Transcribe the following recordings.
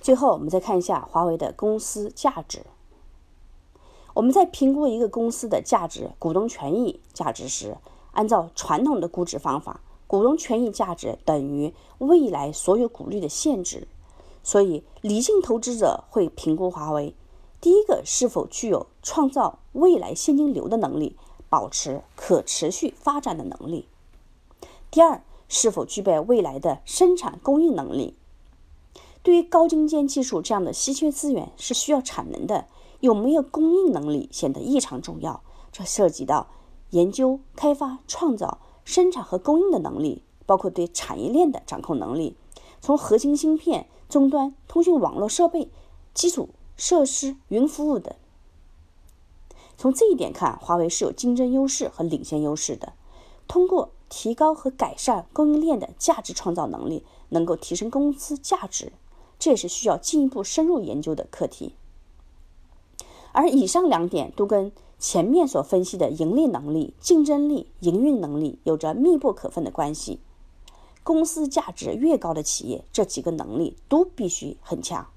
最后，我们再看一下华为的公司价值。我们在评估一个公司的价值、股东权益价值时，按照传统的估值方法，股东权益价值等于未来所有股利的现值。所以，理性投资者会评估华为：第一个，是否具有创造未来现金流的能力，保持可持续发展的能力；第二，是否具备未来的生产供应能力。对于高精尖技术这样的稀缺资源，是需要产能的。有没有供应能力显得异常重要，这涉及到研究、开发、创造、生产和供应的能力，包括对产业链的掌控能力，从核心芯片、终端、通讯网络设备、基础设施、云服务等。从这一点看，华为是有竞争优势和领先优势的。通过提高和改善供应链的价值创造能力，能够提升公司价值，这也是需要进一步深入研究的课题。而以上两点都跟前面所分析的盈利能力、竞争力、营运能力有着密不可分的关系。公司价值越高的企业，这几个能力都必须很强。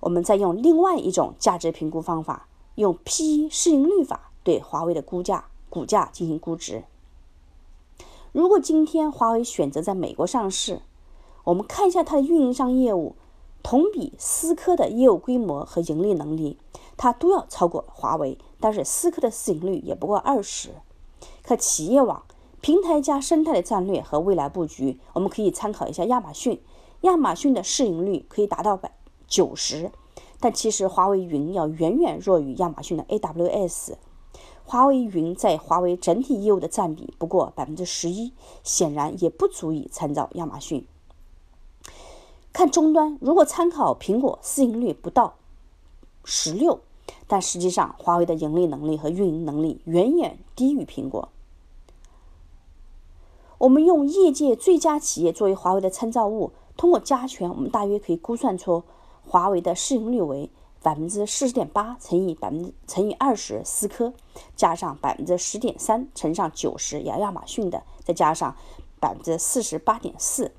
我们再用另外一种价值评估方法，用 P/E 市盈率法对华为的估价股价进行估值。如果今天华为选择在美国上市，我们看一下它的运营商业务。同比思科的业务规模和盈利能力，它都要超过华为，但是思科的市盈率也不过二十。可企业网、平台加生态的战略和未来布局，我们可以参考一下亚马逊。亚马逊的市盈率可以达到百九十，但其实华为云要远远弱于亚马逊的 AWS。华为云在华为整体业务的占比不过百分之十一，显然也不足以参照亚马逊。看终端，如果参考苹果，市盈率不到十六，但实际上华为的盈利能力和运营能力远远低于苹果。我们用业界最佳企业作为华为的参照物，通过加权，我们大约可以估算出华为的市盈率为百分之四十点八乘以百分之乘以二十思科，加上百分之十点三乘上九十亚亚马逊的，再加上百分之四十八点四。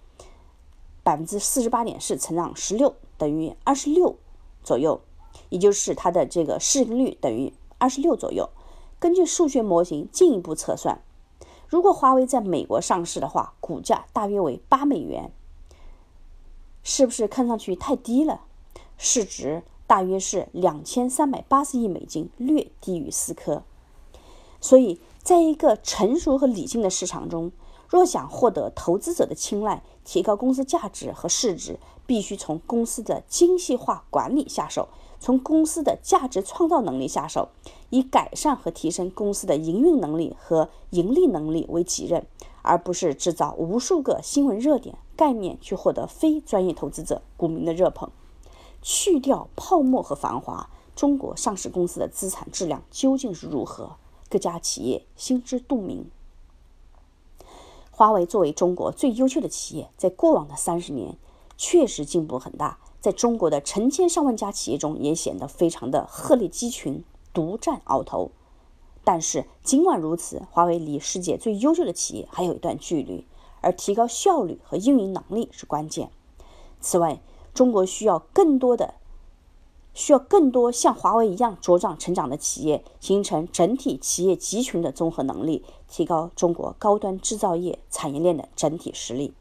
百分之四十八点四乘上十六等于二十六左右，也就是它的这个市盈率等于二十六左右。根据数学模型进一步测算，如果华为在美国上市的话，股价大约为八美元，是不是看上去太低了？市值大约是两千三百八十亿美金，略低于思科。所以，在一个成熟和理性的市场中，若想获得投资者的青睐，提高公司价值和市值，必须从公司的精细化管理下手，从公司的价值创造能力下手，以改善和提升公司的营运能力和盈利能力为己任，而不是制造无数个新闻热点概念去获得非专业投资者股民的热捧。去掉泡沫和繁华，中国上市公司的资产质量究竟是如何？各家企业心知肚明。华为作为中国最优秀的企业，在过往的三十年确实进步很大，在中国的成千上万家企业中也显得非常的鹤立鸡群、独占鳌头。但是尽管如此，华为离世界最优秀的企业还有一段距离，而提高效率和运营能力是关键。此外，中国需要更多的。需要更多像华为一样茁壮成长的企业，形成整体企业集群的综合能力，提高中国高端制造业产业链的整体实力。